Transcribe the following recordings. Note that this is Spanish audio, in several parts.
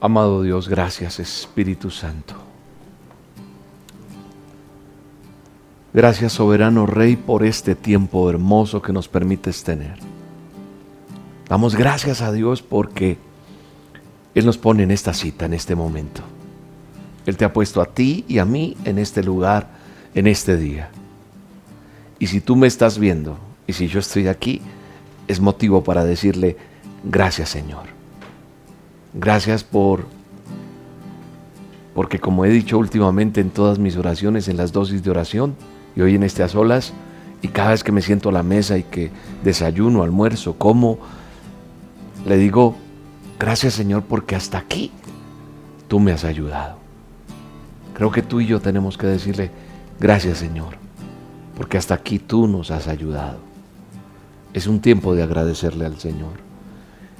Amado Dios, gracias Espíritu Santo. Gracias soberano Rey por este tiempo hermoso que nos permites tener. Damos gracias a Dios porque Él nos pone en esta cita, en este momento. Él te ha puesto a ti y a mí en este lugar, en este día. Y si tú me estás viendo y si yo estoy aquí, es motivo para decirle gracias Señor. Gracias por porque como he dicho últimamente en todas mis oraciones, en las dosis de oración, y hoy en este a solas, y cada vez que me siento a la mesa y que desayuno, almuerzo, como, le digo, gracias Señor porque hasta aquí tú me has ayudado. Creo que tú y yo tenemos que decirle, gracias Señor, porque hasta aquí tú nos has ayudado. Es un tiempo de agradecerle al Señor.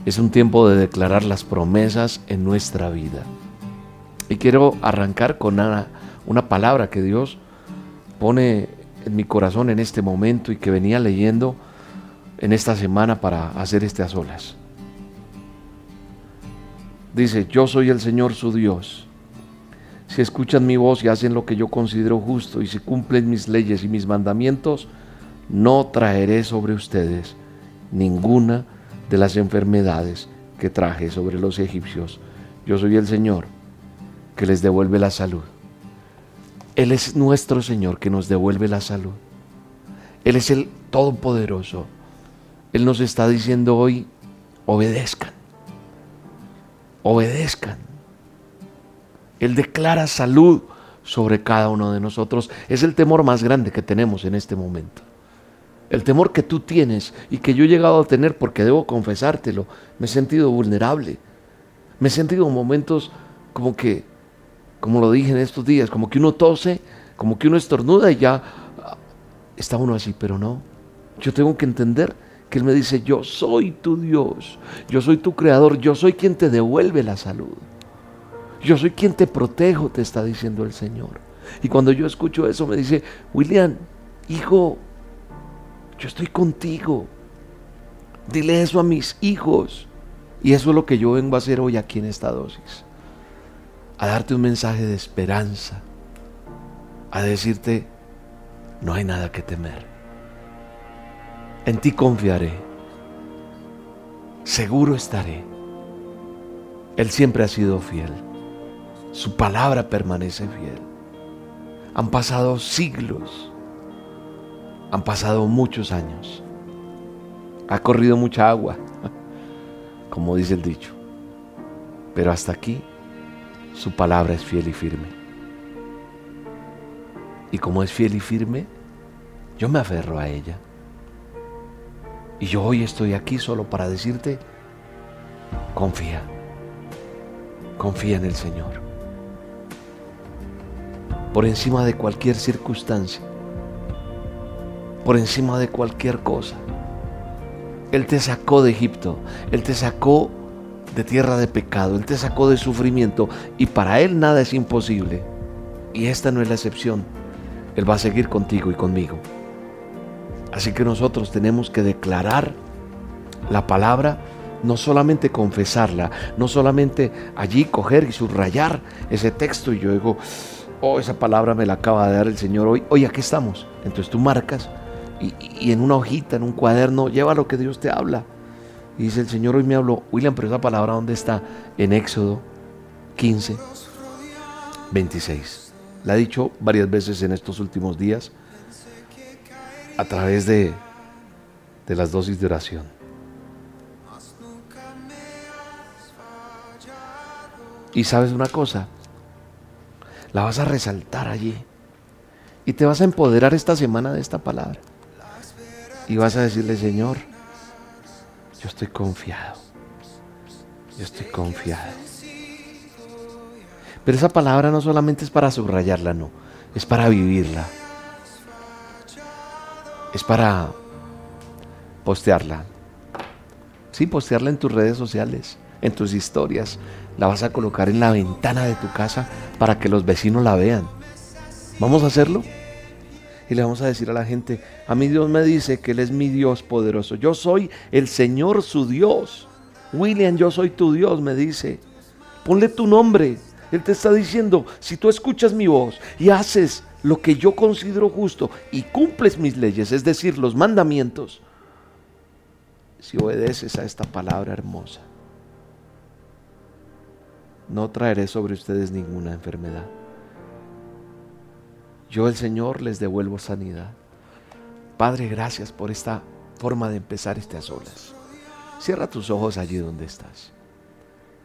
Es un tiempo de declarar las promesas en nuestra vida. Y quiero arrancar con una, una palabra que Dios pone en mi corazón en este momento y que venía leyendo en esta semana para hacer a solas. Dice, yo soy el Señor su Dios. Si escuchan mi voz y hacen lo que yo considero justo y si cumplen mis leyes y mis mandamientos, no traeré sobre ustedes ninguna de las enfermedades que traje sobre los egipcios. Yo soy el Señor que les devuelve la salud. Él es nuestro Señor que nos devuelve la salud. Él es el Todopoderoso. Él nos está diciendo hoy, obedezcan, obedezcan. Él declara salud sobre cada uno de nosotros. Es el temor más grande que tenemos en este momento. El temor que tú tienes y que yo he llegado a tener porque debo confesártelo. Me he sentido vulnerable. Me he sentido en momentos como que como lo dije en estos días, como que uno tose, como que uno estornuda y ya ah, está uno así, pero no. Yo tengo que entender que Él me dice, yo soy tu Dios, yo soy tu creador, yo soy quien te devuelve la salud. Yo soy quien te protejo, te está diciendo el Señor. Y cuando yo escucho eso me dice, William, hijo, yo estoy contigo. Dile eso a mis hijos. Y eso es lo que yo vengo a hacer hoy aquí en esta dosis a darte un mensaje de esperanza, a decirte, no hay nada que temer. En ti confiaré, seguro estaré. Él siempre ha sido fiel, su palabra permanece fiel. Han pasado siglos, han pasado muchos años, ha corrido mucha agua, como dice el dicho, pero hasta aquí su palabra es fiel y firme. Y como es fiel y firme, yo me aferro a ella. Y yo hoy estoy aquí solo para decirte, confía, confía en el Señor. Por encima de cualquier circunstancia, por encima de cualquier cosa. Él te sacó de Egipto, Él te sacó de tierra de pecado, Él te sacó de sufrimiento y para Él nada es imposible. Y esta no es la excepción. Él va a seguir contigo y conmigo. Así que nosotros tenemos que declarar la palabra, no solamente confesarla, no solamente allí coger y subrayar ese texto y yo digo, oh, esa palabra me la acaba de dar el Señor hoy, hoy aquí estamos. Entonces tú marcas y, en una hojita, en un cuaderno, lleva lo que Dios te habla y dice el Señor, hoy me habló, William, pero esa palabra ¿dónde está? En Éxodo 15, 26. La ha dicho varias veces en estos últimos días a través de, de las dosis de oración. Y sabes una cosa, la vas a resaltar allí. Y te vas a empoderar esta semana de esta palabra. Y vas a decirle, Señor, yo estoy confiado. Yo estoy confiado. Pero esa palabra no solamente es para subrayarla, no. Es para vivirla. Es para postearla. Sí, postearla en tus redes sociales, en tus historias. La vas a colocar en la ventana de tu casa para que los vecinos la vean. ¿Vamos a hacerlo? Y le vamos a decir a la gente, a mí Dios me dice que Él es mi Dios poderoso. Yo soy el Señor su Dios. William, yo soy tu Dios, me dice. Ponle tu nombre. Él te está diciendo, si tú escuchas mi voz y haces lo que yo considero justo y cumples mis leyes, es decir, los mandamientos, si obedeces a esta palabra hermosa, no traeré sobre ustedes ninguna enfermedad. Yo el Señor les devuelvo sanidad. Padre, gracias por esta forma de empezar este a solas. Cierra tus ojos allí donde estás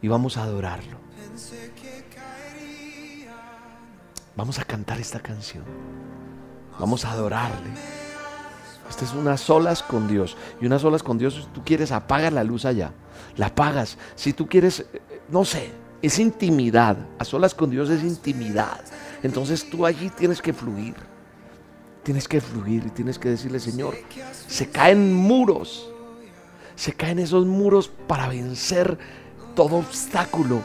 y vamos a adorarlo. Vamos a cantar esta canción. Vamos a adorarle. Esta es unas solas con Dios. Y unas solas con Dios, si tú quieres, apaga la luz allá. La apagas. Si tú quieres, no sé, es intimidad. A solas con Dios es intimidad. Entonces tú allí tienes que fluir. Tienes que fluir y tienes que decirle, Señor, se caen muros. Se caen esos muros para vencer todo obstáculo.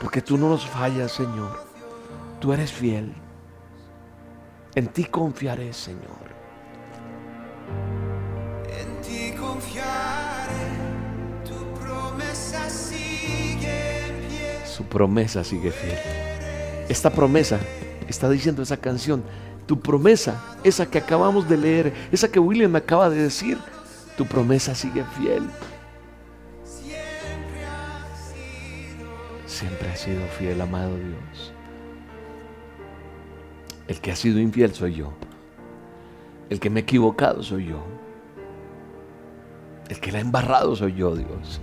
Porque tú no nos fallas, Señor. Tú eres fiel. En ti confiaré, Señor. En ti confiaré, tu promesa sigue en pie. Su promesa sigue fiel. Esta promesa está diciendo esa canción. Tu promesa, esa que acabamos de leer, esa que William me acaba de decir, tu promesa sigue fiel. Siempre ha sido fiel, amado Dios. El que ha sido infiel soy yo. El que me he equivocado soy yo. El que la ha embarrado soy yo, Dios.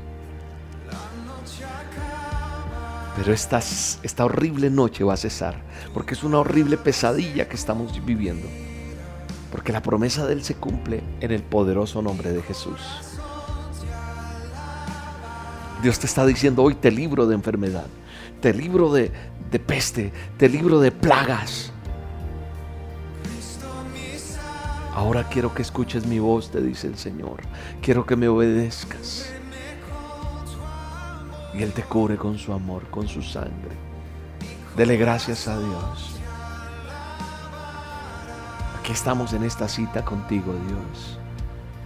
Pero esta, esta horrible noche va a cesar, porque es una horrible pesadilla que estamos viviendo. Porque la promesa de Él se cumple en el poderoso nombre de Jesús. Dios te está diciendo hoy, te libro de enfermedad, te libro de, de peste, te libro de plagas. Ahora quiero que escuches mi voz, te dice el Señor. Quiero que me obedezcas. Y Él te cubre con su amor, con su sangre. Dele gracias a Dios. Aquí estamos en esta cita contigo, Dios.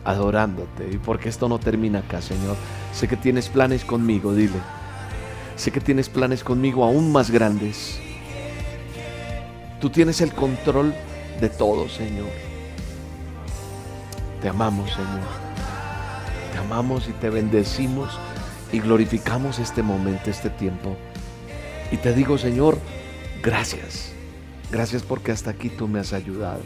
Adorándote. Y porque esto no termina acá, Señor. Sé que tienes planes conmigo, dile. Sé que tienes planes conmigo aún más grandes. Tú tienes el control de todo, Señor. Te amamos, Señor. Te amamos y te bendecimos y glorificamos este momento, este tiempo. Y te digo, Señor, gracias. Gracias porque hasta aquí tú me has ayudado.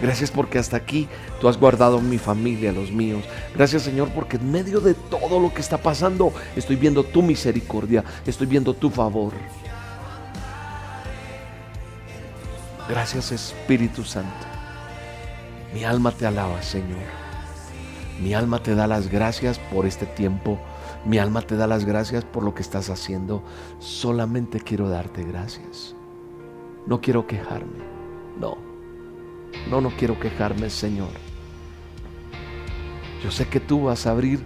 Gracias porque hasta aquí tú has guardado mi familia, los míos. Gracias Señor porque en medio de todo lo que está pasando estoy viendo tu misericordia, estoy viendo tu favor. Gracias Espíritu Santo. Mi alma te alaba Señor. Mi alma te da las gracias por este tiempo. Mi alma te da las gracias por lo que estás haciendo. Solamente quiero darte gracias. No quiero quejarme. No. No, no quiero quejarme, Señor. Yo sé que tú vas a abrir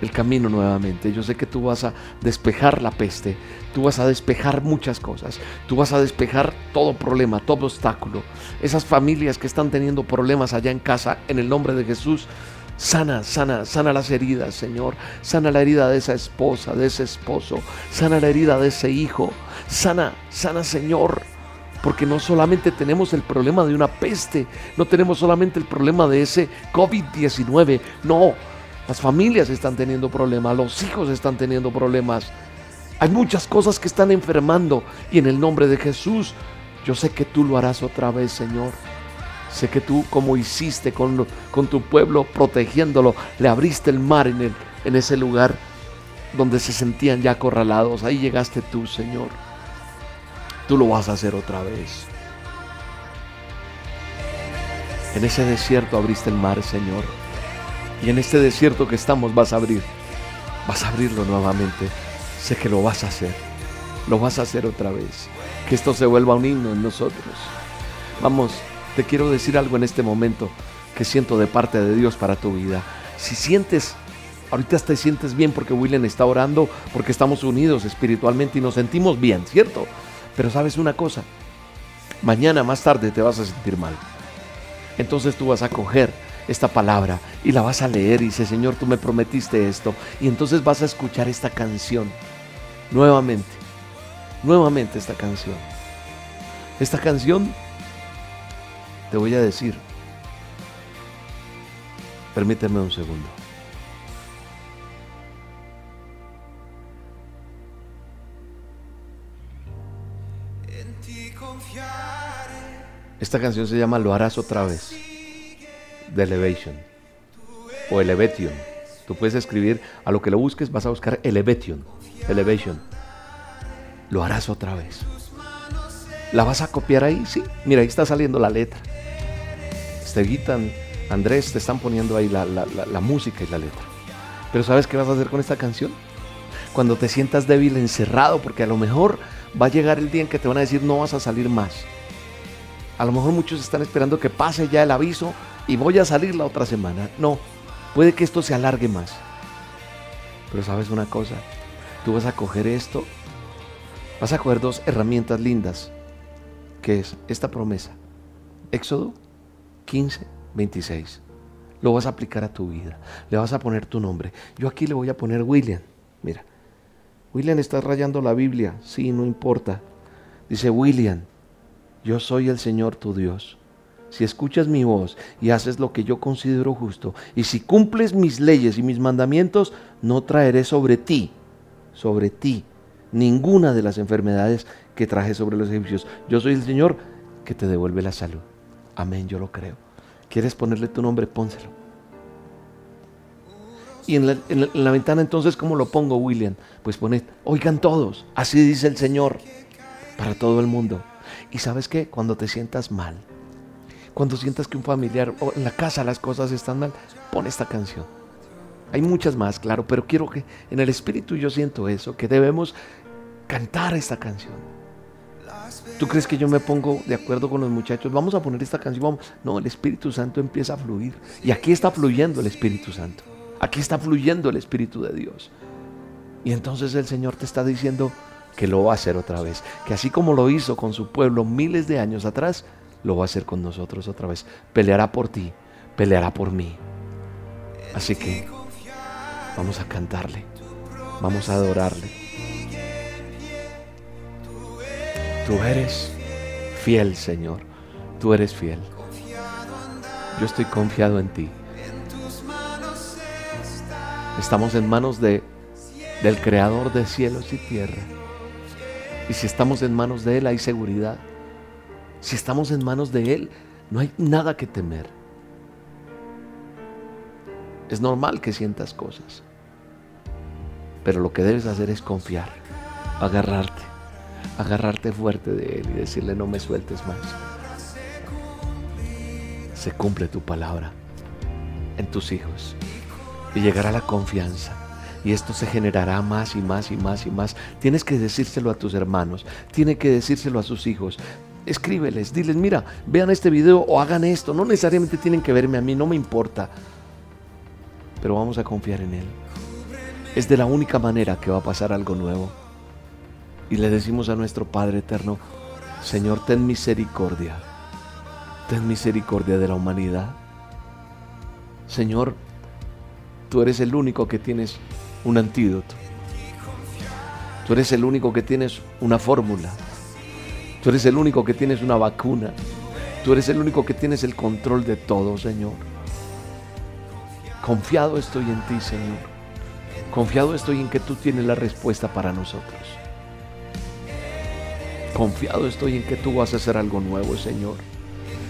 el camino nuevamente. Yo sé que tú vas a despejar la peste. Tú vas a despejar muchas cosas. Tú vas a despejar todo problema, todo obstáculo. Esas familias que están teniendo problemas allá en casa, en el nombre de Jesús, Sana, sana, sana las heridas, Señor. Sana la herida de esa esposa, de ese esposo. Sana la herida de ese hijo. Sana, sana, Señor. Porque no solamente tenemos el problema de una peste, no tenemos solamente el problema de ese COVID-19. No, las familias están teniendo problemas, los hijos están teniendo problemas. Hay muchas cosas que están enfermando y en el nombre de Jesús, yo sé que tú lo harás otra vez, Señor. Sé que tú, como hiciste con, con tu pueblo, protegiéndolo, le abriste el mar en, el, en ese lugar donde se sentían ya acorralados. Ahí llegaste tú, Señor. Tú lo vas a hacer otra vez. En ese desierto abriste el mar, Señor. Y en este desierto que estamos vas a abrir. Vas a abrirlo nuevamente. Sé que lo vas a hacer. Lo vas a hacer otra vez. Que esto se vuelva un himno en nosotros. Vamos, te quiero decir algo en este momento que siento de parte de Dios para tu vida. Si sientes, ahorita te sientes bien porque William está orando, porque estamos unidos espiritualmente y nos sentimos bien, ¿cierto? Pero sabes una cosa, mañana más tarde te vas a sentir mal. Entonces tú vas a coger esta palabra y la vas a leer y dice, Señor, tú me prometiste esto. Y entonces vas a escuchar esta canción. nuevamente, nuevamente esta canción. Esta canción, te voy a decir, permíteme un segundo. Esta canción se llama Lo harás otra vez, de Elevation, o Elevation. Tú puedes escribir, a lo que lo busques vas a buscar Elevation, Elevation. Lo harás otra vez. ¿La vas a copiar ahí? Sí. Mira, ahí está saliendo la letra. Esteguita, Andrés, te están poniendo ahí la- la música y la letra. Pero ¿sabes qué vas a hacer con esta canción? Cuando te sientas débil, encerrado, porque a lo mejor va a llegar el día en que te van a decir no vas a salir más. A lo mejor muchos están esperando que pase ya el aviso y voy a salir la otra semana. No, puede que esto se alargue más. Pero sabes una cosa, tú vas a coger esto, vas a coger dos herramientas lindas, que es esta promesa. Éxodo 15, 26. Lo vas a aplicar a tu vida. Le vas a poner tu nombre. Yo aquí le voy a poner William. Mira, William está rayando la Biblia. Sí, no importa. Dice William, yo soy el Señor tu Dios. Si escuchas mi voz y haces lo que yo considero justo, y si cumples mis leyes y mis mandamientos, no traeré sobre ti, sobre ti, ninguna de las enfermedades que traje sobre los egipcios. Yo soy el Señor que te devuelve la salud. Amén, yo lo creo. ¿Quieres ponerle tu nombre? Pónselo. Y en la, en la- en la ventana entonces, ¿cómo lo pongo, William? Pues pone, oigan todos, así dice el Señor, para todo el mundo. Y sabes qué, cuando te sientas mal, cuando sientas que un familiar o en la casa las cosas están mal, pon esta canción. Hay muchas más, claro, pero quiero que en el espíritu yo siento eso, que debemos cantar esta canción. ¿Tú crees que yo me pongo de acuerdo con los muchachos? Vamos a poner esta canción. Vamos. No, el Espíritu Santo empieza a fluir. Y aquí está fluyendo el Espíritu Santo. Aquí está fluyendo el Espíritu de Dios. Y entonces el Señor te está diciendo que lo va a hacer otra vez. Que así como lo hizo con su pueblo miles de años atrás, lo va a hacer con nosotros otra vez. Peleará por ti, peleará por mí. Así que vamos a cantarle, vamos a adorarle. Tú eres fiel, Señor. Tú eres fiel. Yo estoy confiado en ti. Estamos en manos de, del Creador de cielos y tierra. Y si estamos en manos de Él hay seguridad. Si estamos en manos de Él, no hay nada que temer. Es normal que sientas cosas. Pero lo que debes hacer es confiar, agarrarte, agarrarte fuerte de Él y decirle no me sueltes más. Se cumple tu palabra en tus hijos y llegará la confianza. Y esto se generará más y más y más y más. Tienes que decírselo a tus hermanos, tienes que decírselo a sus hijos. Escríbeles, diles, mira, vean este video o hagan esto. No necesariamente tienen que verme a mí, no me importa. Pero vamos a confiar en Él. Es de la única manera que va a pasar algo nuevo. Y le decimos a nuestro Padre Eterno, Señor, ten misericordia. Ten misericordia de la humanidad. Señor, tú eres el único que tienes un antídoto. Tú eres el único que tienes una fórmula. Tú eres el único que tienes una vacuna. Tú eres el único que tienes el control de todo, Señor. Confiado estoy en ti, Señor. Confiado estoy en que tú tienes la respuesta para nosotros. Confiado estoy en que tú vas a hacer algo nuevo, Señor.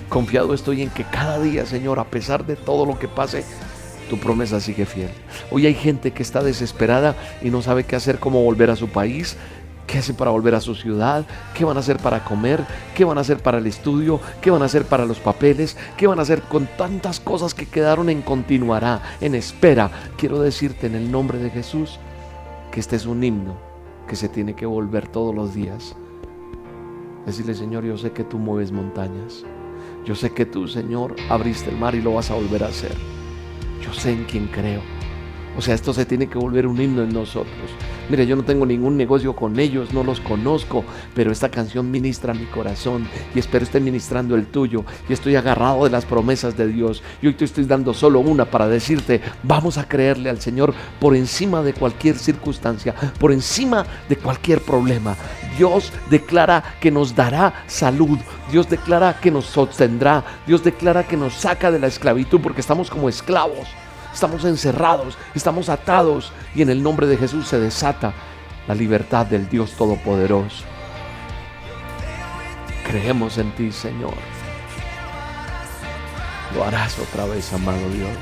Confiado estoy en que cada día, Señor, a pesar de todo lo que pase, tu promesa sigue fiel. Hoy hay gente que está desesperada y no sabe qué hacer, cómo volver a su país, qué hacen para volver a su ciudad, qué van a hacer para comer, qué van a hacer para el estudio, qué van a hacer para los papeles, qué van a hacer con tantas cosas que quedaron en continuará, en espera. Quiero decirte en el nombre de Jesús que este es un himno que se tiene que volver todos los días. Decirle, Señor, yo sé que tú mueves montañas. Yo sé que tú, Señor, abriste el mar y lo vas a volver a hacer. Yo sé en quién creo. O sea, esto se tiene que volver un himno en nosotros. Mire, yo no tengo ningún negocio con ellos, no los conozco, pero esta canción ministra mi corazón y espero esté ministrando el tuyo y estoy agarrado de las promesas de Dios. Y hoy te estoy dando solo una para decirte, vamos a creerle al Señor por encima de cualquier circunstancia, por encima de cualquier problema. Dios declara que nos dará salud, Dios declara que nos sostendrá, Dios declara que nos saca de la esclavitud porque estamos como esclavos estamos encerrados, estamos atados y en el nombre de Jesús se desata la libertad del Dios Todopoderoso. Creemos en ti, Señor. Lo harás otra vez, amado Dios.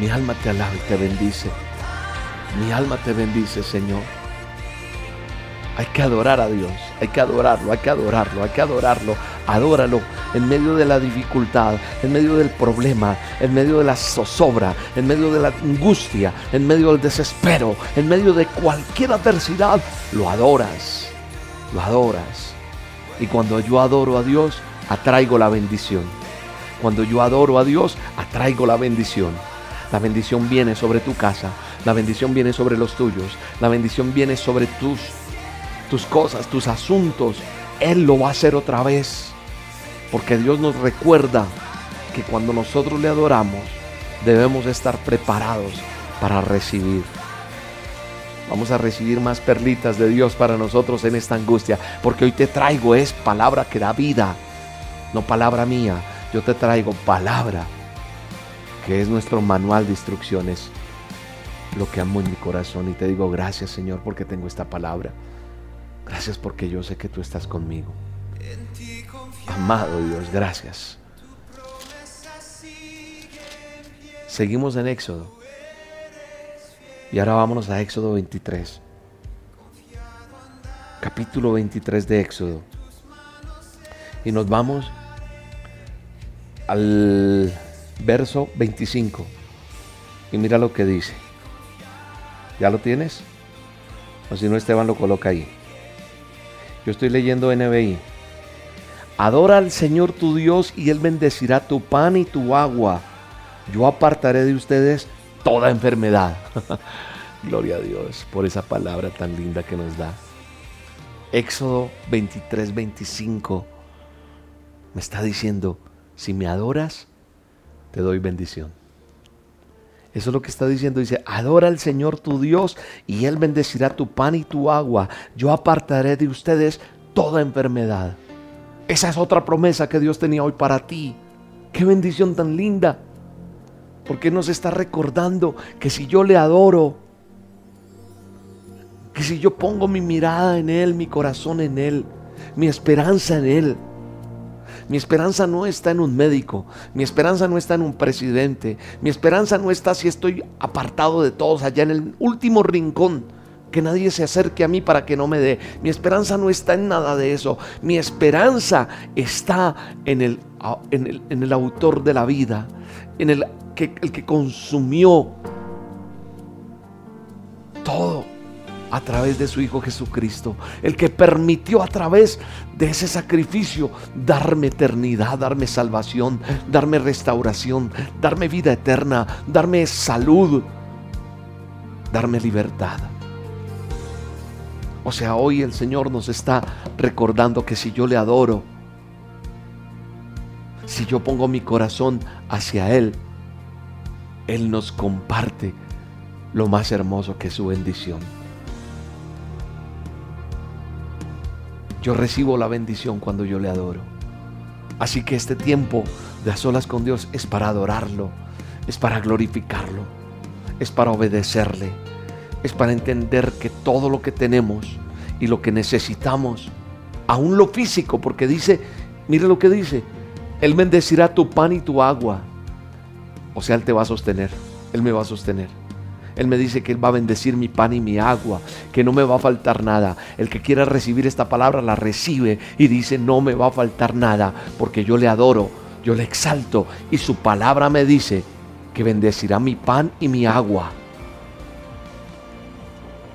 Mi alma te alaba y te bendice. Mi alma te bendice, Señor. Hay que adorar a Dios, hay que adorarlo, hay que adorarlo, hay que adorarlo. Adóralo en medio de la dificultad, en medio del problema, en medio de la zozobra, en medio de la angustia, en medio del desespero, en medio de cualquier adversidad. Lo adoras, lo adoras. Y cuando yo adoro a Dios, atraigo la bendición. Cuando yo adoro a Dios, atraigo la bendición. La bendición viene sobre tu casa, la bendición viene sobre los tuyos, la bendición viene sobre tus tus cosas, tus asuntos, Él lo va a hacer otra vez. Porque Dios nos recuerda que cuando nosotros le adoramos, debemos estar preparados para recibir. Vamos a recibir más perlitas de Dios para nosotros en esta angustia. Porque hoy te traigo es palabra que da vida, no palabra mía. Yo te traigo palabra que es nuestro manual de instrucciones. Lo que amo en mi corazón y te digo gracias Señor porque tengo esta palabra. Gracias porque yo sé que tú estás conmigo. Amado Dios, gracias. Seguimos en Éxodo. Y ahora vámonos a Éxodo 23. Capítulo 23 de Éxodo. Y nos vamos al verso 25. Y mira lo que dice. ¿Ya lo tienes? O si no, Esteban lo coloca ahí. Yo estoy leyendo NBI. Adora al Señor tu Dios y Él bendecirá tu pan y tu agua. Yo apartaré de ustedes toda enfermedad. Gloria a Dios por esa palabra tan linda que nos da. Éxodo 23, 25 me está diciendo, si me adoras, te doy bendición. Eso es lo que está diciendo. Dice, adora al Señor tu Dios y Él bendecirá tu pan y tu agua. Yo apartaré de ustedes toda enfermedad. Esa es otra promesa que Dios tenía hoy para ti. Qué bendición tan linda. Porque nos está recordando que si yo le adoro, que si yo pongo mi mirada en Él, mi corazón en Él, mi esperanza en Él, mi esperanza no está en un médico, mi esperanza no está en un presidente, mi esperanza no está si estoy apartado de todos allá en el último rincón, que nadie se acerque a mí para que no me dé. Mi esperanza no está en nada de eso, mi esperanza está en el, en el, autor de la vida, en el que, el que consumió todo a través de su Hijo Jesucristo, el que permitió a través de ese sacrificio darme eternidad, darme salvación, darme restauración, darme vida eterna, darme salud, darme libertad. O sea, hoy el Señor nos está recordando que si yo le adoro, si yo pongo mi corazón hacia Él, Él nos comparte lo más hermoso que es su bendición. Yo recibo la bendición cuando yo le adoro. Así que este tiempo de a solas con Dios es para adorarlo, es para glorificarlo, es para obedecerle, es para entender que todo lo que tenemos y lo que necesitamos, aún lo físico, porque dice, mire lo que dice, Él bendecirá tu pan y tu agua. O sea, Él te va a sostener, Él me va a sostener. Él me dice que Él va a bendecir mi pan y mi agua, que no me va a faltar nada. El que quiera recibir esta palabra la recibe y dice, no me va a faltar nada, porque yo le adoro, yo le exalto y su palabra me dice que bendecirá mi pan y mi agua.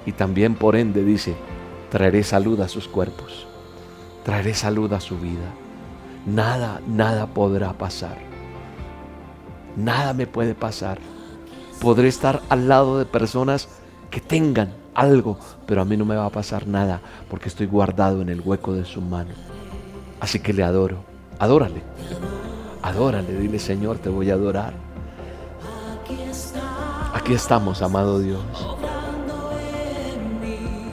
Y también por ende dice, traeré salud a sus cuerpos, traeré salud a su vida. Nada, nada podrá pasar. Nada me puede pasar Podré estar al lado de personas que tengan algo, pero a mí no me va a pasar nada porque estoy guardado en el hueco de su mano. Así que le adoro. Adórale. Adórale. Dile, Señor, te voy a adorar. Aquí estamos, amado Dios.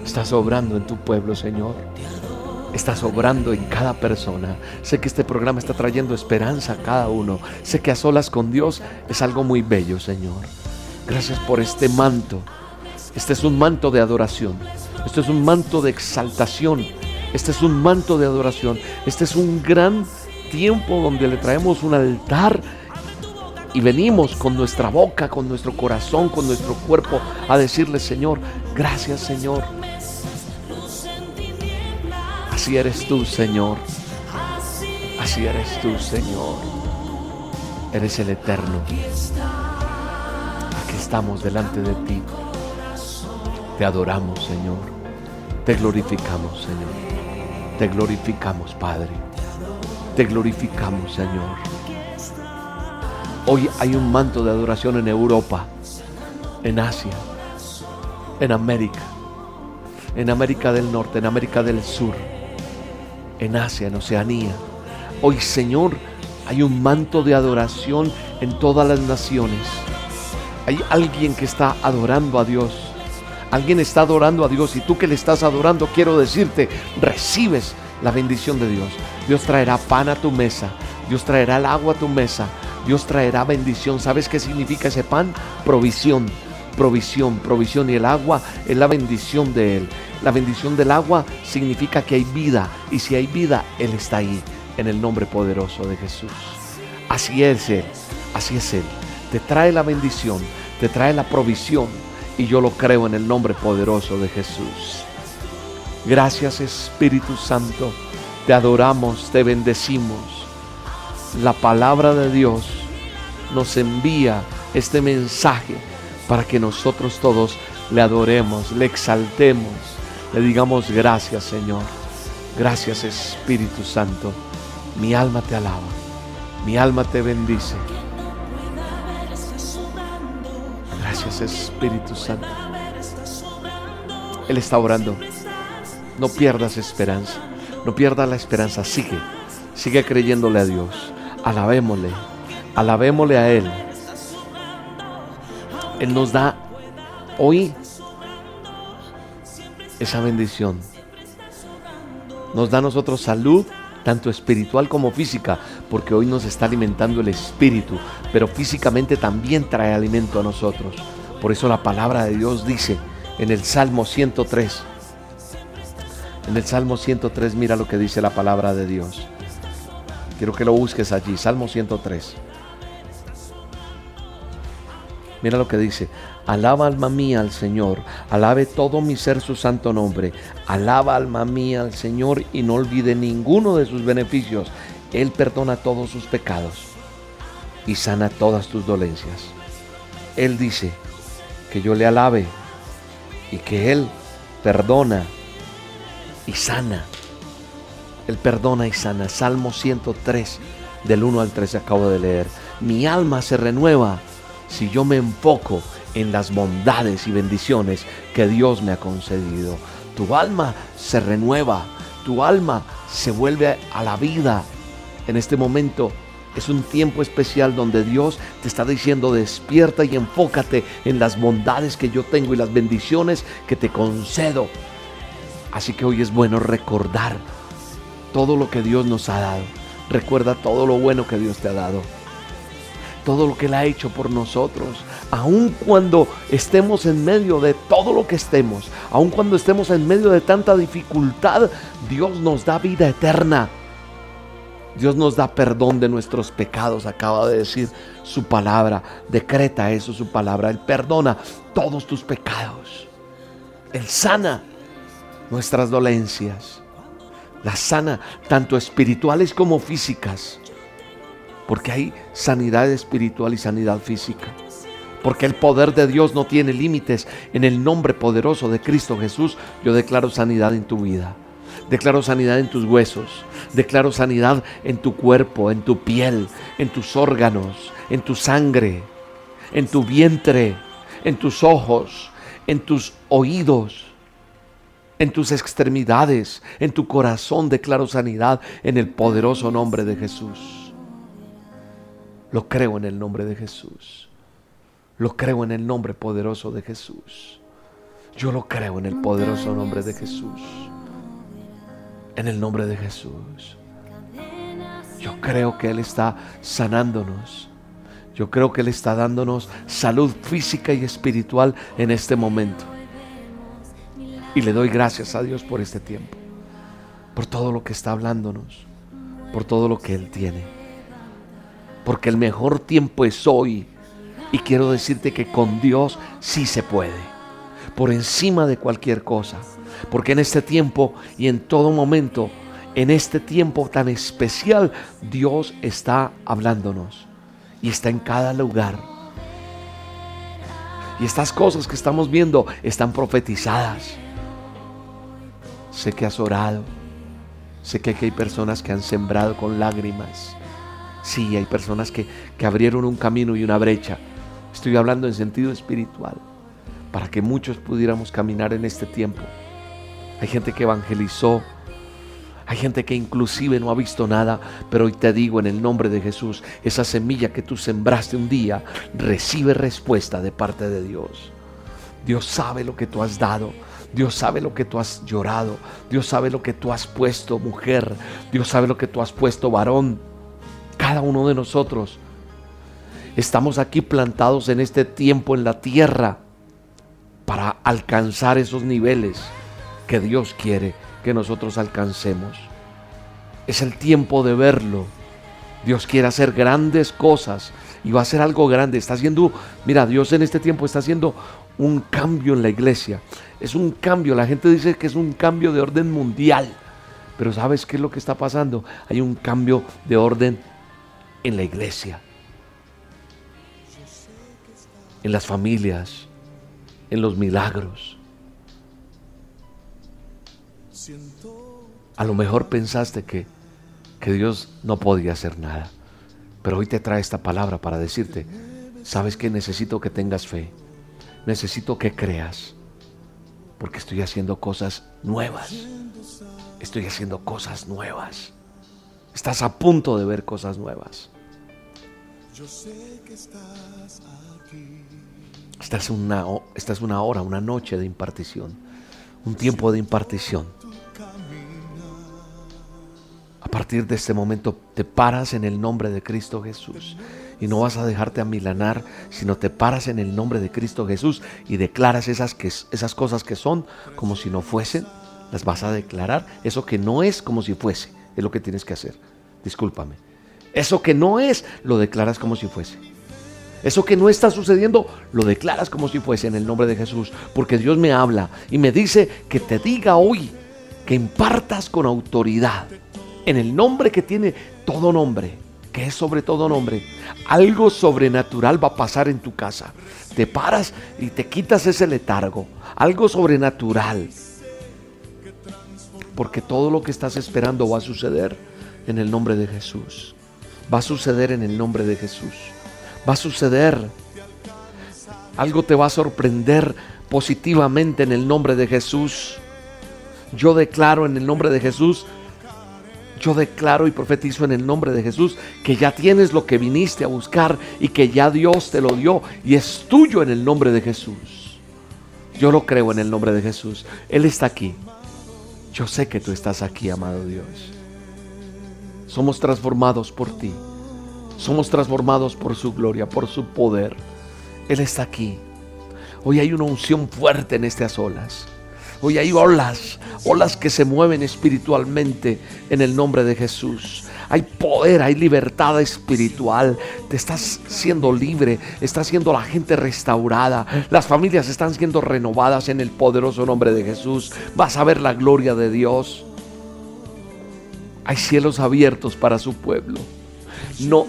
Estás obrando en tu pueblo, Señor. Estás obrando en cada persona. Sé que este programa está trayendo esperanza a cada uno. Sé que a solas con Dios es algo muy bello, Señor. Gracias por este manto. Este es un manto de adoración. Este es un manto de exaltación. Este es un manto de adoración. Este es un gran tiempo donde le traemos un altar y venimos con nuestra boca, con nuestro corazón, con nuestro cuerpo a decirle, Señor, gracias Señor. Así eres tú, Señor. Así eres tú, Señor. Eres el eterno. Estamos delante de ti. Te adoramos, Señor. Te glorificamos, Señor. Te glorificamos, Padre. Te glorificamos, Señor. Hoy hay un manto de adoración en Europa, en Asia, en América, en América del Norte, en América del Sur, en Asia, en Oceanía. Hoy, Señor, hay un manto de adoración en todas las naciones. Hay alguien que está adorando a Dios. Alguien está adorando a Dios y tú que le estás adorando, quiero decirte, recibes la bendición de Dios. Dios traerá pan a tu mesa. Dios traerá el agua a tu mesa. Dios traerá bendición. ¿Sabes qué significa ese pan? Provisión, provisión, provisión. Y el agua es la bendición de Él. La bendición del agua significa que hay vida. Y si hay vida, Él está ahí. En el nombre poderoso de Jesús. Así es Él. Así es Él. Te trae la bendición. Te trae la provisión. Y yo lo creo en el nombre poderoso de Jesús. Gracias Espíritu Santo. Te adoramos, te bendecimos. La palabra de Dios nos envía este mensaje para que nosotros todos le adoremos, le exaltemos, le digamos gracias Señor. Gracias Espíritu Santo. Mi alma te alaba, mi alma te bendice. Espíritu Santo. Él está orando. No pierdas esperanza. No pierdas la esperanza. Sigue. Sigue creyéndole a Dios. Alabémosle. Alabémosle a Él. Él nos da hoy esa bendición. Nos da a nosotros salud, tanto espiritual como física, porque hoy nos está alimentando el espíritu, pero físicamente también trae alimento a nosotros. Por eso la palabra de Dios dice en el Salmo 103, en el Salmo 103 mira lo que dice la palabra de Dios. Quiero que lo busques allí, Salmo 103. Mira lo que dice. Alaba alma mía al Señor, alabe todo mi ser su santo nombre. Alaba alma mía al Señor y no olvide ninguno de sus beneficios. Él perdona todos sus pecados y sana todas tus dolencias. Él dice que yo le alabe y que Él perdona y sana. Él perdona y sana. Salmo 103, del 1 al 3 acabo de leer. Mi alma se renueva si yo me enfoco en las bondades y bendiciones que Dios me ha concedido. Tu alma se renueva, tu alma se vuelve a la vida. En este momento es un tiempo especial donde Dios te está diciendo despierta y enfócate en las bondades que yo tengo y las bendiciones que te concedo. Así que hoy es bueno recordar todo lo que Dios nos ha dado. Recuerda todo lo bueno que Dios te ha dado. Todo lo que Él ha hecho por nosotros. Aun cuando estemos en medio de todo lo que estemos. Aun cuando estemos en medio de tanta dificultad. Dios nos da vida eterna. Dios nos da perdón de nuestros pecados. Acaba de decir su palabra. Decreta eso su palabra. Él perdona todos tus pecados. Él sana nuestras dolencias. La sana, tanto espirituales como físicas. Porque hay sanidad espiritual y sanidad física. Porque el poder de Dios no tiene límites. En el nombre poderoso de Cristo Jesús, yo declaro sanidad en tu vida. Declaro sanidad en tus huesos. Declaro sanidad en tu cuerpo, en tu piel, en tus órganos, en tu sangre. en tu vientre, en tus ojos, en tus oídos, en tus extremidades, en tu corazón. Declaro sanidad en el poderoso nombre de Jesús. Lo creo en el nombre de Jesús. Lo creo en el nombre poderoso de Jesús. Yo lo creo en el poderoso nombre de Jesús. En el nombre de Jesús. Yo creo que Él está sanándonos. Yo creo que Él está dándonos salud física y espiritual en este momento. Y le doy gracias a Dios por este tiempo. Por todo lo que está hablándonos. Por todo lo que Él tiene. Porque el mejor tiempo es hoy. Y quiero decirte que con Dios sí se puede por encima de cualquier cosa. Porque en este tiempo y en todo momento, en este tiempo tan especial, Dios está hablándonos y está en cada lugar. Y estas cosas que estamos viendo están profetizadas. Sé que has orado. Sé que hay personas que han sembrado con lágrimas. Sí, hay personas que, que abrieron un camino y una brecha. Estoy hablando en sentido espiritual para que muchos pudiéramos caminar en este tiempo. Hay gente que evangelizó, hay gente que inclusive no ha visto nada, pero hoy te digo en el nombre de Jesús, esa semilla que tú sembraste un día recibe respuesta de parte de Dios. Dios sabe lo que tú has dado. Dios sabe lo que tú has llorado. Dios sabe lo que tú has puesto, mujer. Dios sabe lo que tú has puesto, varón. Cada uno de nosotros estamos aquí plantados en este tiempo en la tierra para alcanzar esos niveles que Dios quiere que nosotros alcancemos. Es el tiempo de verlo. Dios quiere hacer grandes cosas y va a hacer algo grande. Está haciendo, mira, Dios en este tiempo está haciendo un cambio en la iglesia. Es un cambio, la gente dice que es un cambio de orden mundial. Pero ¿sabes qué es lo que está pasando? Hay un cambio de orden en la iglesia, en las familias, en los milagros. A lo mejor pensaste que, que Dios no podía hacer nada, pero hoy te trae esta palabra para decirte, sabes que necesito que tengas fe, necesito que creas, porque estoy haciendo cosas nuevas, estoy haciendo cosas nuevas, estás a punto de ver cosas nuevas. Yo sé que estás es, una, esta es una hora, una noche de impartición, un tiempo de impartición. A partir de este momento te paras en el nombre de Cristo Jesús y no vas a dejarte amilanar, sino te paras en el nombre de Cristo Jesús y declaras esas, esas cosas que son como si no fuesen, las vas a declarar. Eso que no es como si fuese, es lo que tienes que hacer. Discúlpame. Eso que no es, lo declaras como si fuese. Eso que no está sucediendo, lo declaras como si fuese en el nombre de Jesús. Porque Dios me habla y me dice que te diga hoy, que impartas con autoridad, en el nombre que tiene todo nombre, que es sobre todo nombre. Algo sobrenatural va a pasar en tu casa. Te paras y te quitas ese letargo. Algo sobrenatural. Porque todo lo que estás esperando va a suceder en el nombre de Jesús. Va a suceder en el nombre de Jesús va a suceder. Algo te va a sorprender positivamente en el nombre de Jesús. Yo declaro en el nombre de Jesús, yo declaro y profetizo en el nombre de Jesús que ya tienes lo que viniste a buscar y que ya Dios te lo dio y es tuyo en el nombre de Jesús. Yo lo creo en el nombre de Jesús. Él está aquí. Yo sé que tú estás aquí, amado Dios. Somos transformados por ti. Somos transformados por su gloria, por su poder. Él está aquí. Hoy hay una unción fuerte en estas olas. Hoy hay olas, olas que se mueven espiritualmente en el nombre de Jesús. Hay poder, hay libertad espiritual. Te estás siendo libre, está siendo la gente restaurada. Las familias están siendo renovadas en el poderoso nombre de Jesús. Vas a ver la gloria de Dios. Hay cielos abiertos para su pueblo. No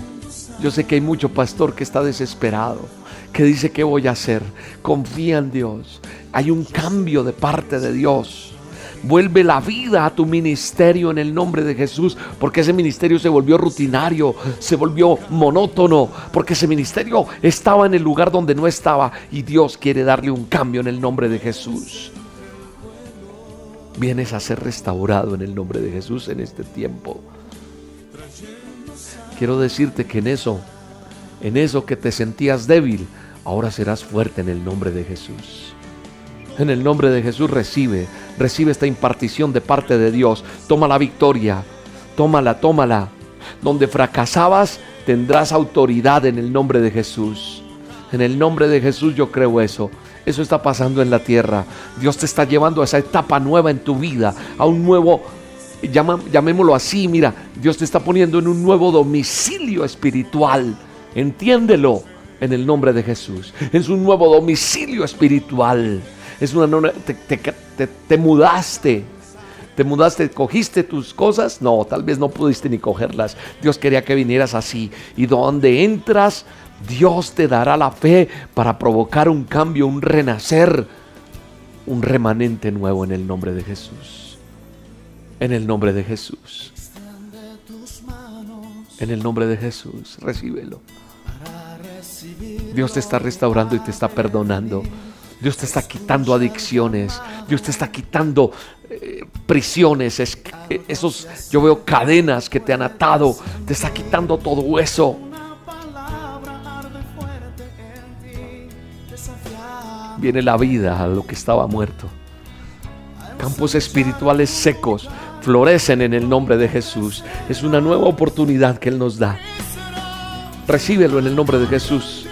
yo sé que hay mucho pastor que está desesperado, que dice, ¿qué voy a hacer? Confía en Dios. Hay un cambio de parte de Dios. Vuelve la vida a tu ministerio en el nombre de Jesús, porque ese ministerio se volvió rutinario, se volvió monótono, porque ese ministerio estaba en el lugar donde no estaba y Dios quiere darle un cambio en el nombre de Jesús. Vienes a ser restaurado en el nombre de Jesús en este tiempo. Quiero decirte que en eso, en eso que te sentías débil, ahora serás fuerte en el nombre de Jesús. En el nombre de Jesús recibe, recibe esta impartición de parte de Dios. Toma la victoria, tómala, tómala. Donde fracasabas, tendrás autoridad en el nombre de Jesús. En el nombre de Jesús yo creo eso. Eso está pasando en la tierra. Dios te está llevando a esa etapa nueva en tu vida, a un nuevo, llamémoslo así, mira, Dios te está poniendo en un nuevo domicilio espiritual. Entiéndelo en el nombre de Jesús. Es un nuevo domicilio espiritual. Es una te, te, te mudaste. ¿Te mudaste, cogiste tus cosas? No, tal vez no pudiste ni cogerlas. Dios quería que vinieras así. Y donde entras, Dios te dará la fe para provocar un cambio, un renacer, un remanente nuevo en el nombre de Jesús. En el nombre de Jesús. En el nombre de Jesús, recíbelo. Dios te está restaurando y te está perdonando. Dios te está quitando adicciones. Dios te está quitando eh, prisiones. esos, yo veo cadenas que te han atado. Te está quitando todo eso. viene la vida a lo que estaba muerto. Campos espirituales secos florecen en el nombre de Jesús. Es una nueva oportunidad que Él nos da. Recíbelo en el nombre de Jesús.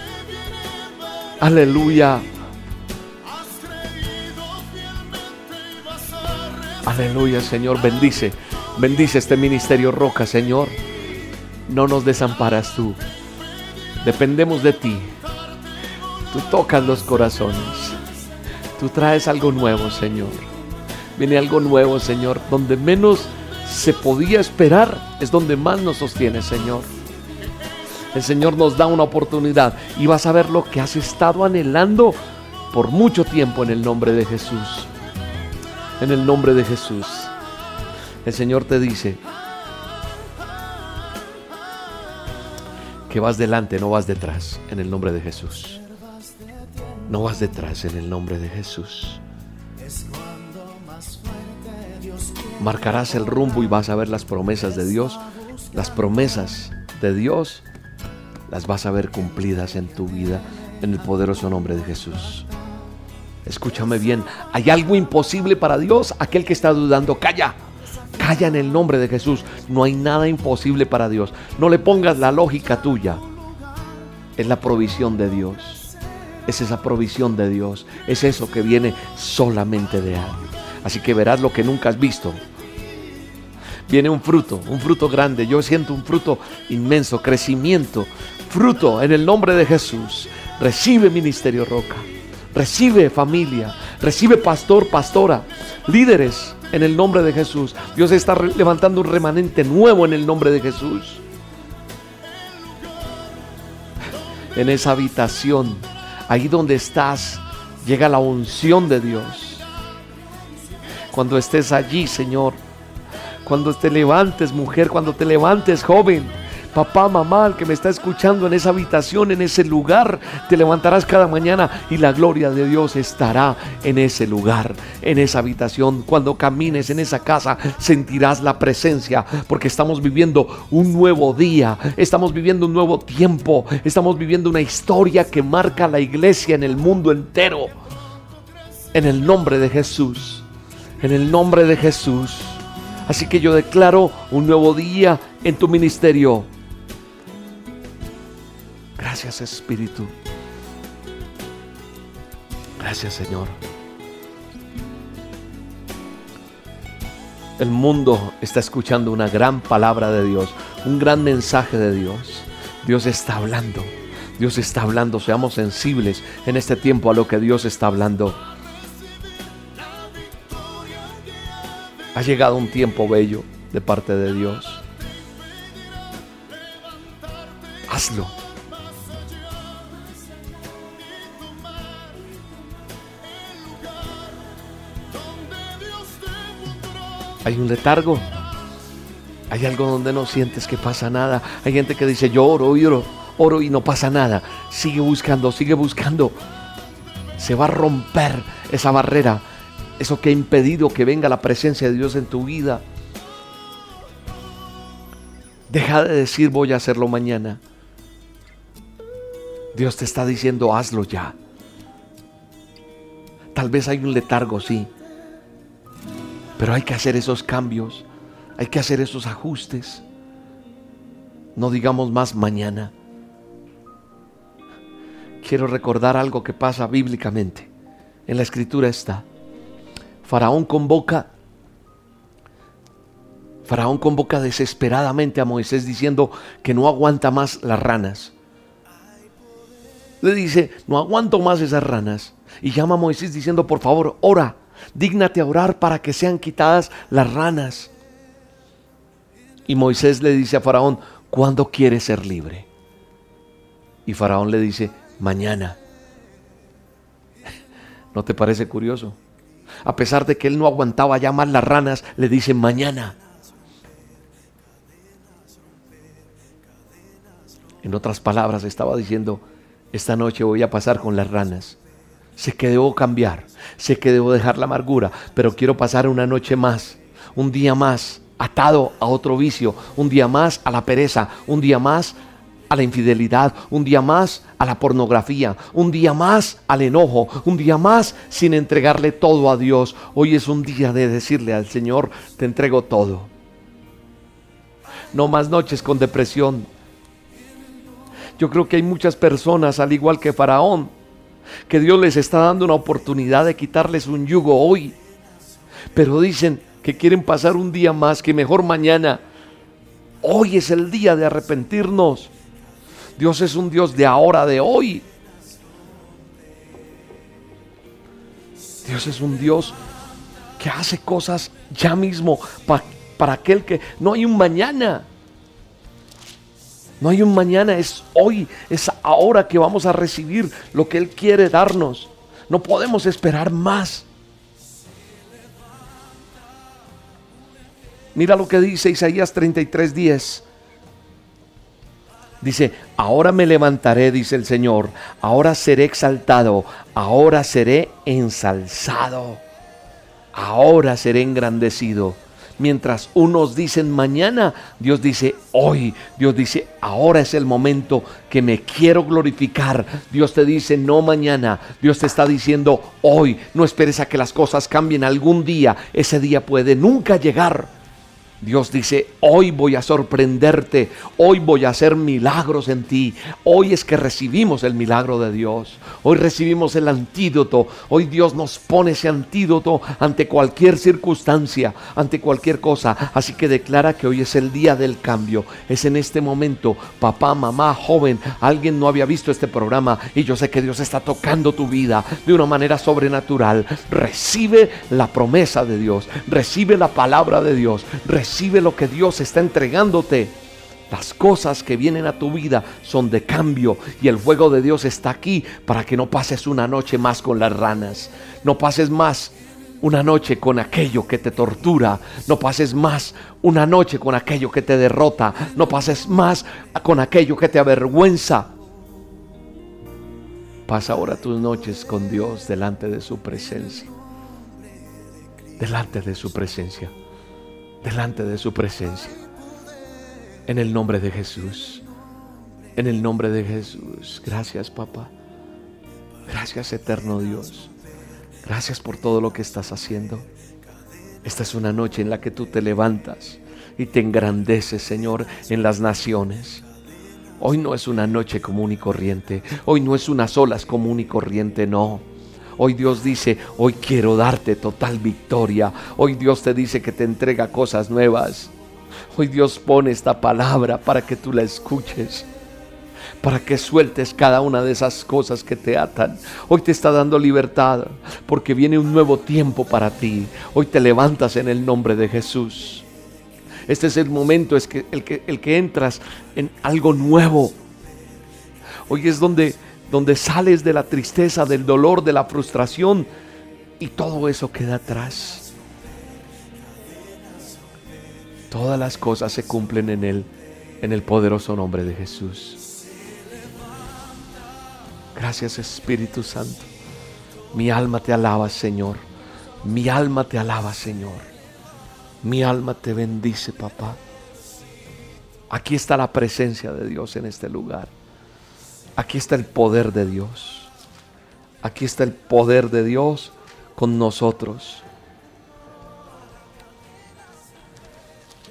Aleluya. Aleluya, Señor. Bendice. Bendice este ministerio Roca, Señor. No nos desamparas tú. Dependemos de ti. Tú tocas los corazones. Tú traes algo nuevo, Señor. Viene algo nuevo, Señor. Donde menos se podía esperar es donde más nos sostiene, Señor. El Señor nos da una oportunidad y vas a ver lo que has estado anhelando por mucho tiempo en el nombre de Jesús. En el nombre de Jesús. El Señor te dice que vas delante, no vas detrás, en el nombre de Jesús. No vas detrás en el nombre de Jesús. Marcarás el rumbo y vas a ver las promesas de Dios. Las promesas de Dios las vas a ver cumplidas en tu vida en el poderoso nombre de Jesús. Escúchame bien, ¿hay algo imposible para Dios? Aquel que está dudando, calla. Calla en el nombre de Jesús. No hay nada imposible para Dios. No le pongas la lógica tuya. Es la provisión de Dios es esa provisión de Dios, es eso que viene solamente de Él. Así que verás lo que nunca has visto. Viene un fruto, un fruto grande. Yo siento un fruto inmenso, crecimiento, fruto en el nombre de Jesús. Recibe ministerio Roca, recibe familia, recibe pastor, pastora, líderes en el nombre de Jesús. Dios está levantando un remanente nuevo en el nombre de Jesús. En esa habitación Ahí donde estás, llega la unción de Dios. Cuando estés allí, Señor, cuando te levantes, mujer, cuando te levantes, joven, Papá, mamá, el que me está escuchando en esa habitación, en ese lugar, te levantarás cada mañana y la gloria de Dios estará en ese lugar, en esa habitación. Cuando camines en esa casa, sentirás la presencia, porque estamos viviendo un nuevo día, estamos viviendo un nuevo tiempo, estamos viviendo una historia que marca la iglesia en el mundo entero. En el nombre de Jesús, en el nombre de Jesús. Así que yo declaro un nuevo día en tu ministerio. Gracias Espíritu. Gracias Señor. El mundo está escuchando una gran palabra de Dios, un gran mensaje de Dios. Dios está hablando. Dios está hablando. Seamos sensibles en este tiempo a lo que Dios está hablando. Ha llegado un tiempo bello de parte de Dios. Hazlo. Hay un letargo. Hay algo donde no sientes que pasa nada. Hay gente que dice, yo oro, oro, oro y no pasa nada. Sigue buscando, sigue buscando. Se va a romper esa barrera. Eso que ha impedido que venga la presencia de Dios en tu vida. Deja de decir voy a hacerlo mañana. Dios te está diciendo hazlo ya. Tal vez hay un letargo, sí. Pero hay que hacer esos cambios. Hay que hacer esos ajustes. No digamos más mañana. Quiero recordar algo que pasa bíblicamente. En la escritura está. Faraón convoca Faraón convoca desesperadamente a Moisés diciendo que no aguanta más las ranas. Le dice, no aguanto más esas ranas. Y llama a Moisés diciendo, por favor, ora, dígnate a orar para que sean quitadas las ranas. Y Moisés le dice a Faraón, ¿cuándo quieres ser libre? Y Faraón le dice, mañana. ¿No te parece curioso? A pesar de que él no aguantaba ya más las ranas, le dice, mañana. En otras palabras, estaba diciendo, esta noche voy a pasar con las ranas. Sé que debo cambiar, sé que debo dejar la amargura, pero quiero pasar una noche más, un día más, atado a otro vicio, un día más a la pereza, un día más a la infidelidad, un día más a la pornografía, un día más al enojo, un día más sin entregarle todo a Dios. Hoy es un día de decirle al Señor, te entrego todo. No más noches con depresión, yo creo que hay muchas personas, al igual que Faraón, que Dios les está dando una oportunidad de quitarles un yugo hoy. Pero dicen que quieren pasar un día más, que mejor mañana. Hoy es el día de arrepentirnos. Dios es un Dios de ahora, de hoy. Dios es un Dios que hace cosas ya mismo para aquel que no hay un mañana. No hay un mañana, es hoy, es ahora que vamos a recibir lo que Él quiere darnos. No podemos esperar más. Mira lo que dice Isaías 33:10. Dice, ahora me levantaré, dice el Señor, ahora seré exaltado, ahora seré ensalzado, ahora seré engrandecido Mientras unos dicen mañana, Dios dice hoy. Dios dice ahora es el momento que me quiero glorificar. Dios te dice no mañana. Dios te está diciendo hoy. No esperes a que las cosas cambien algún día. Ese día puede nunca llegar. Dios dice, hoy voy a sorprenderte, hoy voy a hacer milagros en ti. Hoy es que recibimos el milagro de Dios, hoy recibimos el antídoto, hoy Dios nos pone ese antídoto ante cualquier circunstancia, ante cualquier cosa. Así que declara que hoy es el día del cambio, es en este momento, papá, mamá, joven, alguien no había visto este programa y yo sé que Dios está tocando tu vida de una manera sobrenatural. Recibe la promesa de Dios, recibe la palabra de Dios, Recibe lo que Dios está entregándote. Las cosas que vienen a tu vida son de cambio y el fuego de Dios está aquí para que no pases una noche más con las ranas. No pases más una noche con aquello que te tortura. No pases más una noche con aquello que te derrota. No pases más con aquello que te avergüenza. Pasa ahora tus noches con Dios delante de su presencia. Delante de su presencia delante de su presencia. En el nombre de Jesús. En el nombre de Jesús. Gracias, papá. Gracias, eterno Dios. Gracias por todo lo que estás haciendo. Esta es una noche en la que tú te levantas y te engrandeces, Señor, en las naciones. Hoy no es una noche común y corriente. Hoy no es unas olas común y corriente, no. Hoy Dios dice, hoy quiero darte total victoria. Hoy Dios te dice que te entrega cosas nuevas. Hoy Dios pone esta palabra para que tú la escuches para que sueltes cada una de esas cosas que te atan. Hoy te está dando libertad porque viene un nuevo tiempo para ti. Hoy te levantas en el nombre de Jesús. Este es el momento, es que el que, el que entras en algo nuevo. Hoy es donde donde sales de la tristeza, del dolor, de la frustración y todo eso queda atrás. Todas las cosas se cumplen en Él, en el poderoso nombre de Jesús. Gracias Espíritu Santo. Mi alma te alaba, Señor. Mi alma te alaba, Señor. Mi alma te bendice, papá. Aquí está la presencia de Dios en este lugar. Aquí está el poder de Dios. Aquí está el poder de Dios con nosotros.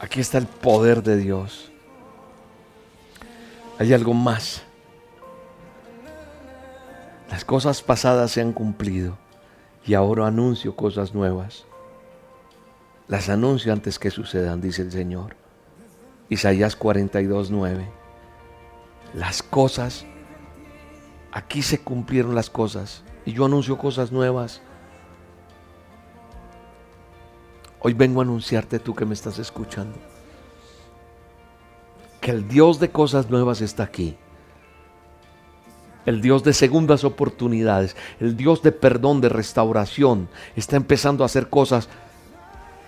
Aquí está el poder de Dios. Hay algo más. Las cosas pasadas se han cumplido y ahora anuncio cosas nuevas. Las anuncio antes que sucedan, dice el Señor. Isaías 42, 9. Las cosas, aquí se cumplieron las cosas y yo anuncio cosas nuevas. Hoy vengo a anunciarte tú que me estás escuchando, que el Dios de cosas nuevas está aquí el Dios de segundas oportunidades, el Dios de perdón, de restauración, está empezando a hacer cosas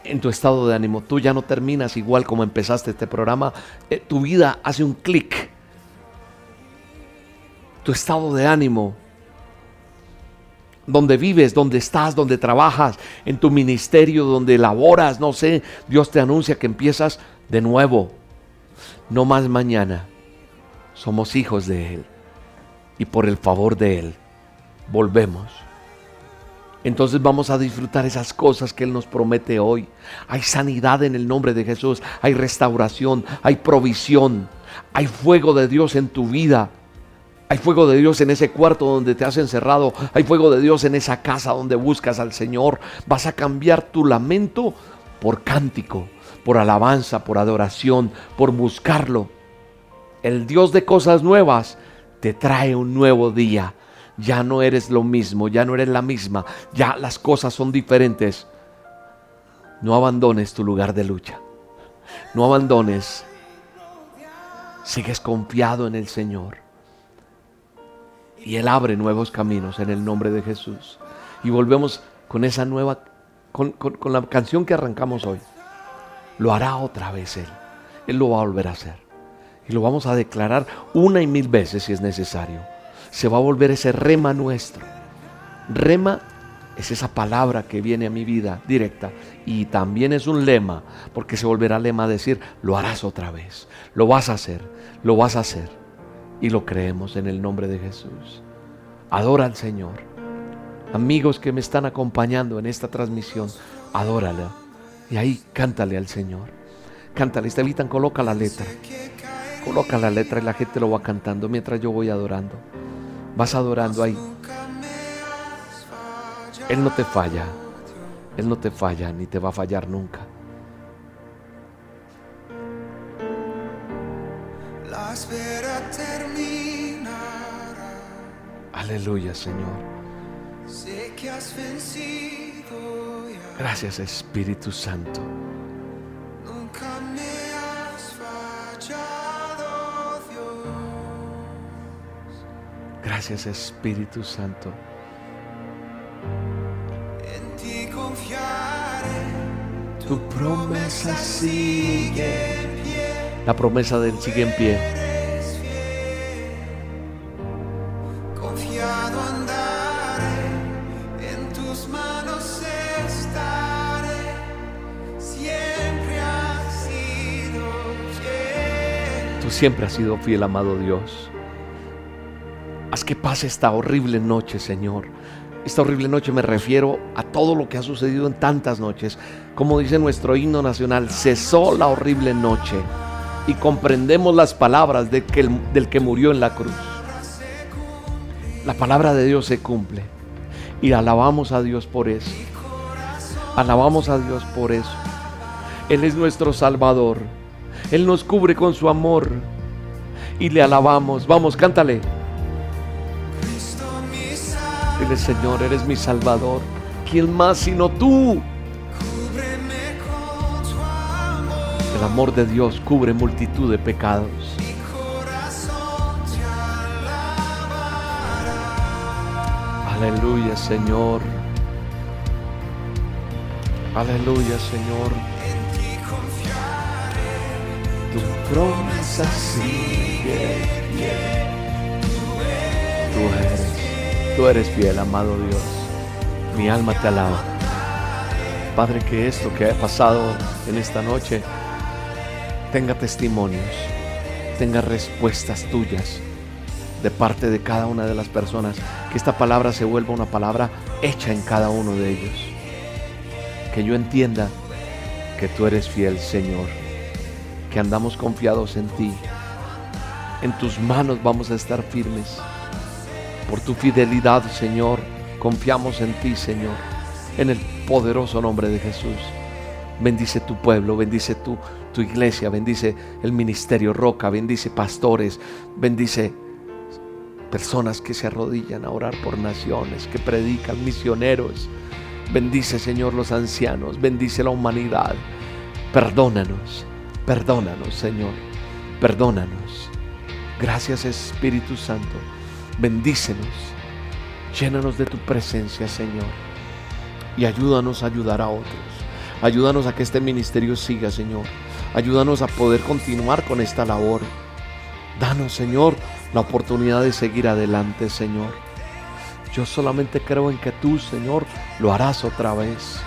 en tu estado de ánimo. Tú ya no terminas igual como empezaste este programa. Eh, tu vida hace un clic. Tu estado de ánimo. Donde vives, donde estás, donde trabajas, en tu ministerio, donde laboras, no sé. Dios te anuncia que empiezas de nuevo. No más mañana. Somos hijos de Él y por el favor de Él volvemos. Entonces vamos a disfrutar esas cosas que Él nos promete hoy. Hay sanidad en el nombre de Jesús, hay restauración, hay provisión, hay fuego de Dios en tu vida. Hay fuego de Dios en ese cuarto donde te has encerrado. Hay fuego de Dios en esa casa donde buscas al Señor. Vas a cambiar tu lamento por cántico, por alabanza, por adoración, por buscarlo. El Dios de cosas nuevas te trae un nuevo día. Ya no eres lo mismo, ya no eres la misma, ya las cosas son diferentes. No abandones tu lugar de lucha. No abandones. Sigues confiado en el Señor. Y Él abre nuevos caminos en el nombre de Jesús. Y volvemos con esa nueva, con, con la canción que arrancamos hoy. Lo hará otra vez Él. Él lo va a volver a hacer y lo vamos a declarar una y mil veces si es necesario. Se va a volver ese rema nuestro. Rema es esa palabra que viene a mi vida directa y también es un lema, porque se volverá lema a decir, lo harás otra vez, lo vas a hacer, lo vas a hacer. Y lo creemos en el nombre de Jesús. Adora al Señor. Amigos que me están acompañando en esta transmisión, adórala. Y ahí cántale al Señor. Cántale, Estevitan, coloca la letra. Coloca la letra y la gente lo va cantando mientras yo voy adorando. Vas adorando ahí. Él no te falla. Él no te falla ni te va a fallar nunca. Aleluya, Señor. Sé que has vencido ya. Gracias, Espíritu Santo. Nunca me has fallado, Dios. Gracias, Espíritu Santo. En ti confiaré. Tu promesa Sigue sigue. en pie. La promesa del sigue en pie. Siempre has sido fiel, amado Dios. Haz que pase esta horrible noche, Señor. Esta horrible noche me refiero a todo lo que ha sucedido en tantas noches. Como dice nuestro himno nacional, cesó la horrible noche y comprendemos las palabras de que el- del que murió en la cruz. La palabra de Dios se cumple y alabamos a Dios por eso. Alabamos a Dios por eso. Él es nuestro Salvador. Él nos cubre con su amor y le alabamos. Vamos, cántale. Dile, Señor, eres mi Salvador. ¿Quién más sino tú? El amor de Dios cubre multitud de pecados. Aleluya, Señor. Aleluya, Señor. En ti confiaré. Tu promesa eres, tú eres fiel, amado Dios. Mi alma te alaba. Padre, que esto que ha pasado en esta noche tenga testimonios, tenga respuestas tuyas de parte de cada una de las personas. Que esta palabra se vuelva una palabra hecha en cada uno de ellos. Que yo entienda que tú eres fiel, Señor. Que andamos confiados en ti. En tus manos vamos a estar firmes. Por tu fidelidad, Señor, confiamos en ti, Señor. En el poderoso nombre de Jesús. Bendice tu pueblo, bendice tu, tu iglesia, bendice el ministerio Roca, bendice pastores, bendice personas que se arrodillan a orar por naciones, que predican, misioneros. Bendice, Señor, los ancianos, bendice la humanidad. Perdónanos, perdónanos, Señor, perdónanos. Gracias, Espíritu Santo. Bendícenos, llénanos de tu presencia, Señor, y ayúdanos a ayudar a otros. Ayúdanos a que este ministerio siga, Señor. Ayúdanos a poder continuar con esta labor. Danos, Señor, la oportunidad de seguir adelante, Señor. Yo solamente creo en que tú, Señor, lo harás otra vez.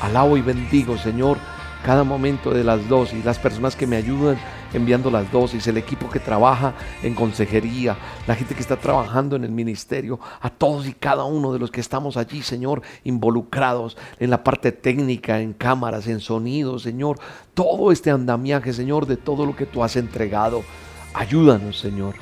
Alabo y bendigo, Señor, cada momento de las dosis, las personas que me ayudan enviando las dosis, el equipo que trabaja en consejería, la gente que está trabajando en el ministerio, a todos y cada uno de los que estamos allí, Señor, involucrados en la parte técnica, en cámaras, en sonidos, Señor, todo este andamiaje, Señor, de todo lo que tú has entregado. Ayúdanos, Señor.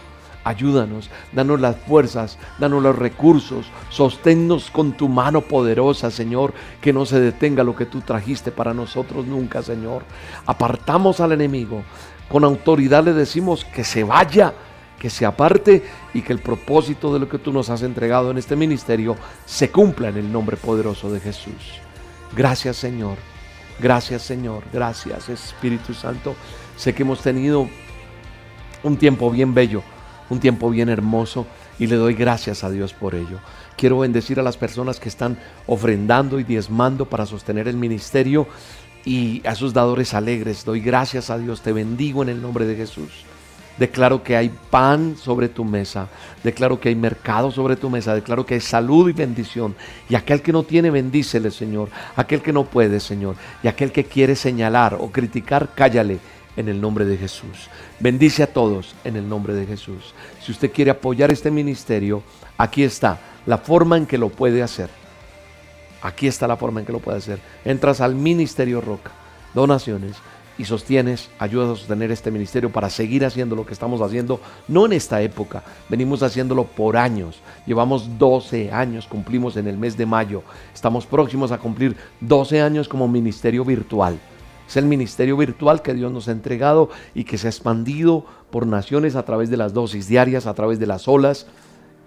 Ayúdanos, danos las fuerzas, danos los recursos, sosténnos con tu mano poderosa, Señor, que no se detenga lo que tú trajiste para nosotros nunca, Señor. Apartamos al enemigo, con autoridad le decimos que se vaya, que se aparte y que el propósito de lo que tú nos has entregado en este ministerio se cumpla en el nombre poderoso de Jesús. Gracias, Señor. Gracias, Señor. Gracias, Espíritu Santo. Sé que hemos tenido un tiempo bien bello un tiempo bien hermoso y le doy gracias a Dios por ello. Quiero bendecir a las personas que están ofrendando y diezmando para sostener el ministerio y a sus dadores alegres. Doy gracias a Dios, te bendigo en el nombre de Jesús. Declaro que hay pan sobre tu mesa. Declaro que hay mercado sobre tu mesa. Declaro que hay salud y bendición. Y aquel que no tiene, bendícele, Señor. Aquel que no puede, Señor. Y aquel que quiere señalar o criticar, cállale en el nombre de Jesús. Bendice a todos en el nombre de Jesús. Si usted quiere apoyar este ministerio, aquí está la forma en que lo puede hacer. Aquí está la forma en que lo puede hacer. Entras al Ministerio Roca, donaciones y sostienes, ayudas a sostener este ministerio para seguir haciendo lo que estamos haciendo, no en esta época, venimos haciéndolo por años. Llevamos 12 años, cumplimos en el mes de mayo. Estamos próximos a cumplir 12 años como ministerio virtual. Es el ministerio virtual que Dios nos ha entregado y que se ha expandido por naciones a través de las dosis diarias, a través de las olas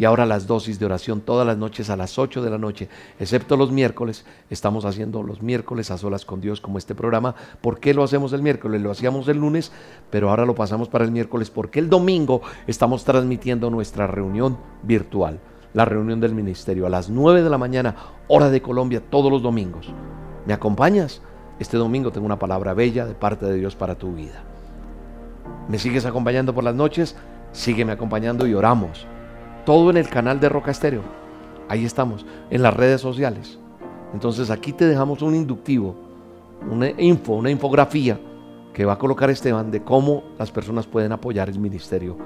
y ahora las dosis de oración todas las noches a las 8 de la noche, excepto los miércoles. Estamos haciendo los miércoles a solas con Dios como este programa. ¿Por qué lo hacemos el miércoles? Lo hacíamos el lunes, pero ahora lo pasamos para el miércoles porque el domingo estamos transmitiendo nuestra reunión virtual, la reunión del ministerio a las 9 de la mañana, hora de Colombia, todos los domingos. ¿Me acompañas? Este domingo tengo una palabra bella de parte de Dios para tu vida. ¿Me sigues acompañando por las noches? Sígueme acompañando y oramos. Todo en el canal de Roca Estéreo. Ahí estamos, en las redes sociales. Entonces aquí te dejamos un inductivo, una info, una infografía que va a colocar Esteban de cómo las personas pueden apoyar el ministerio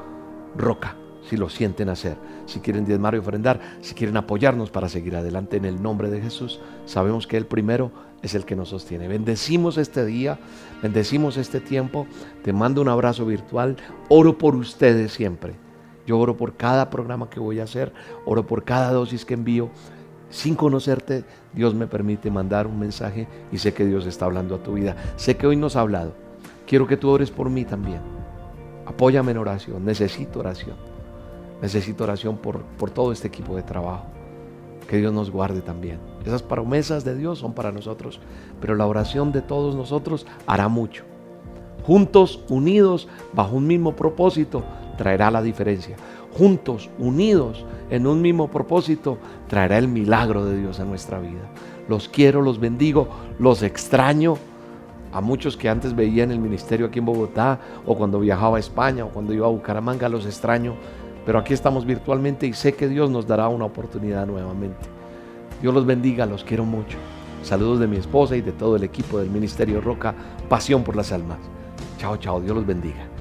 Roca, si lo sienten hacer, si quieren diezmar y ofrendar, si quieren apoyarnos para seguir adelante en el nombre de Jesús. Sabemos que el primero es el que nos sostiene. Bendecimos este día, bendecimos este tiempo. Te mando un abrazo virtual. Oro por ustedes siempre. Yo oro por cada programa que voy a hacer, oro por cada dosis que envío. Sin conocerte, Dios me permite mandar un mensaje y sé que Dios está hablando a tu vida. Sé que hoy nos ha hablado. Quiero que tú ores por mí también. Apóyame en oración. Necesito oración. Necesito oración por, por todo este equipo de trabajo. Que Dios nos guarde también. Esas promesas de Dios son para nosotros, pero la oración de todos nosotros hará mucho. Juntos, unidos, bajo un mismo propósito, traerá la diferencia. Juntos, unidos en un mismo propósito, traerá el milagro de Dios a nuestra vida. Los quiero, los bendigo, los extraño. A muchos que antes veían el ministerio aquí en Bogotá o cuando viajaba a España o cuando iba a Bucaramanga los extraño, pero aquí estamos virtualmente y sé que Dios nos dará una oportunidad nuevamente. Dios los bendiga, los quiero mucho. Saludos de mi esposa y de todo el equipo del Ministerio Roca, pasión por las almas. Chao, chao, Dios los bendiga.